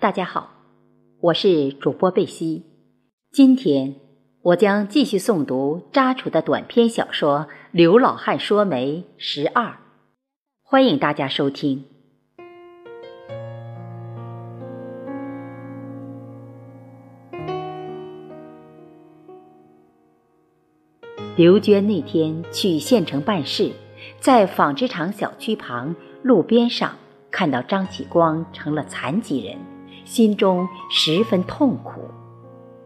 大家好，我是主播贝西。今天我将继续诵读扎楚的短篇小说《刘老汉说媒》十二，欢迎大家收听。刘娟那天去县城办事，在纺织厂小区旁路边上看到张启光成了残疾人。心中十分痛苦。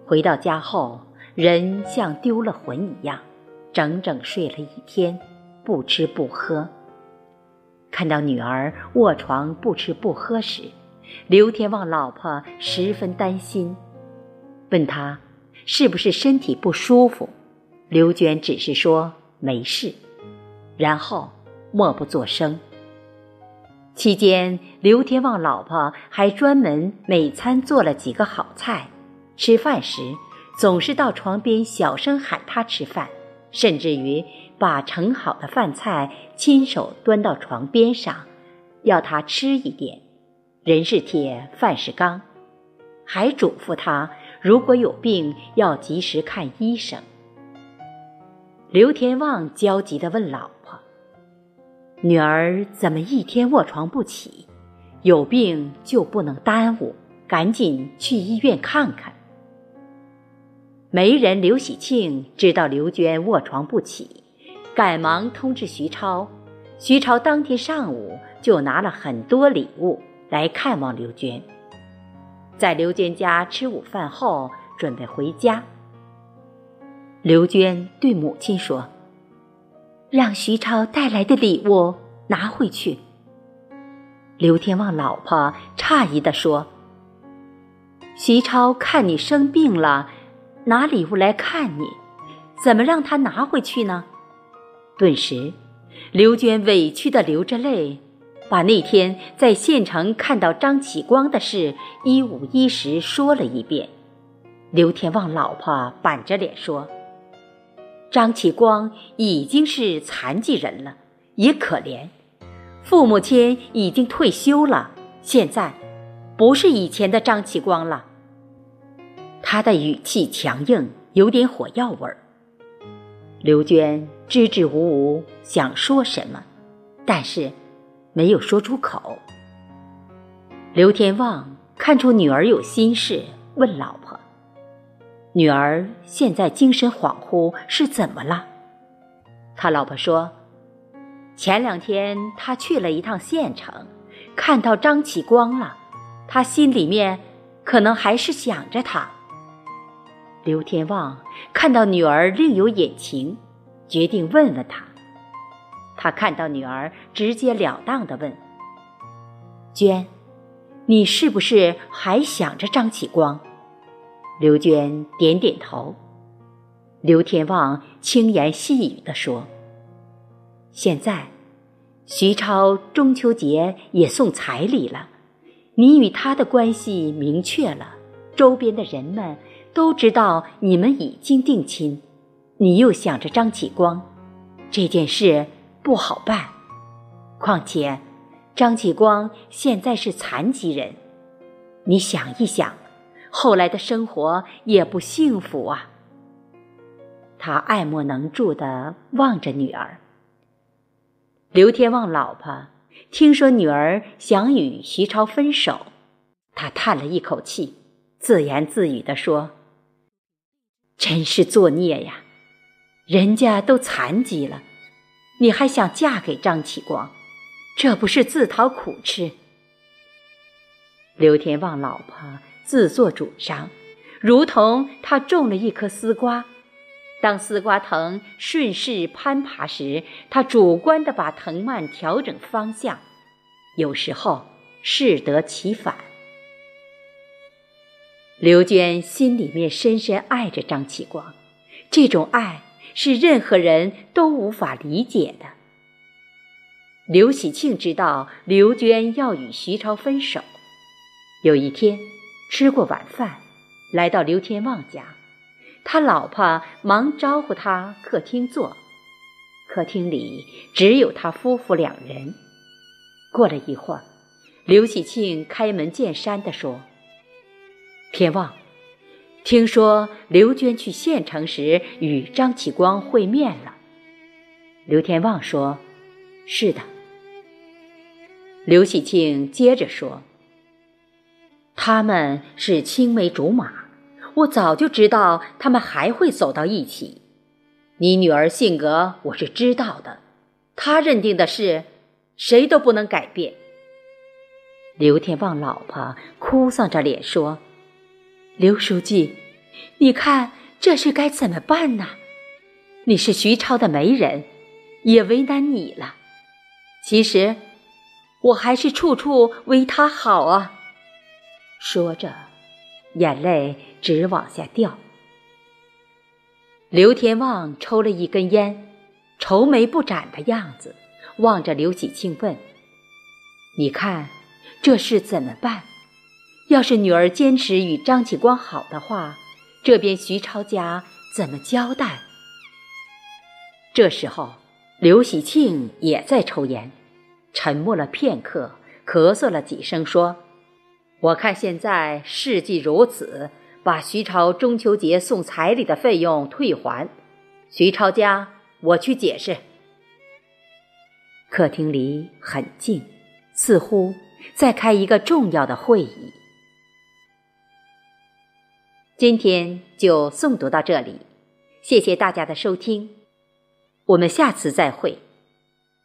回到家后，人像丢了魂一样，整整睡了一天，不吃不喝。看到女儿卧床不吃不喝时，刘天旺老婆十分担心，问他是不是身体不舒服。刘娟只是说没事，然后默不作声。期间，刘天旺老婆还专门每餐做了几个好菜，吃饭时总是到床边小声喊他吃饭，甚至于把盛好的饭菜亲手端到床边上，要他吃一点。人是铁，饭是钢，还嘱咐他如果有病要及时看医生。刘天旺焦急地问老婆。女儿怎么一天卧床不起？有病就不能耽误，赶紧去医院看看。媒人刘喜庆知道刘娟卧床不起，赶忙通知徐超。徐超当天上午就拿了很多礼物来看望刘娟。在刘娟家吃午饭后，准备回家。刘娟对母亲说。让徐超带来的礼物拿回去。刘天旺老婆诧异地说：“徐超看你生病了，拿礼物来看你，怎么让他拿回去呢？”顿时，刘娟委屈地流着泪，把那天在县城看到张启光的事一五一十说了一遍。刘天旺老婆板着脸说。张启光已经是残疾人了，也可怜，父母亲已经退休了，现在不是以前的张启光了。他的语气强硬，有点火药味儿。刘娟支支吾吾想说什么，但是没有说出口。刘天旺看出女儿有心事，问老婆。女儿现在精神恍惚，是怎么了？他老婆说：“前两天他去了一趟县城，看到张启光了，他心里面可能还是想着他。”刘天旺看到女儿另有隐情，决定问问他。他看到女儿直截了当的问：“娟，你是不是还想着张启光？”刘娟点点头，刘天旺轻言细语地说：“现在，徐超中秋节也送彩礼了，你与他的关系明确了，周边的人们都知道你们已经定亲，你又想着张启光，这件事不好办。况且，张启光现在是残疾人，你想一想。”后来的生活也不幸福啊。他爱莫能助地望着女儿。刘天旺老婆听说女儿想与徐超分手，他叹了一口气，自言自语地说：“真是作孽呀！人家都残疾了，你还想嫁给张启光，这不是自讨苦吃？”刘天旺老婆。自作主张，如同他种了一颗丝瓜，当丝瓜藤顺势攀爬时，他主观地把藤蔓调整方向，有时候适得其反。刘娟心里面深深爱着张启光，这种爱是任何人都无法理解的。刘喜庆知道刘娟要与徐超分手，有一天。吃过晚饭，来到刘天旺家，他老婆忙招呼他客厅坐。客厅里只有他夫妇两人。过了一会儿，刘喜庆开门见山地说：“天旺，听说刘娟去县城时与张启光会面了。刘天旺说：“是的。”刘喜庆接着说：“他们是青梅竹马，我早就知道他们还会走到一起。你女儿性格我是知道的，她认定的事，谁都不能改变。”刘天旺老婆哭丧着脸说：“刘书记，你看这事该怎么办呢？你是徐超的媒人。”也为难你了。其实，我还是处处为他好啊。说着，眼泪直往下掉。刘天旺抽了一根烟，愁眉不展的样子，望着刘喜庆问：“你看，这事怎么办？要是女儿坚持与张启光好的话，这边徐超家怎么交代？”这时候。刘喜庆也在抽烟，沉默了片刻，咳嗽了几声，说：“我看现在事既如此，把徐超中秋节送彩礼的费用退还。徐超家，我去解释。”客厅里很静，似乎在开一个重要的会议。今天就诵读到这里，谢谢大家的收听。我们下次再会。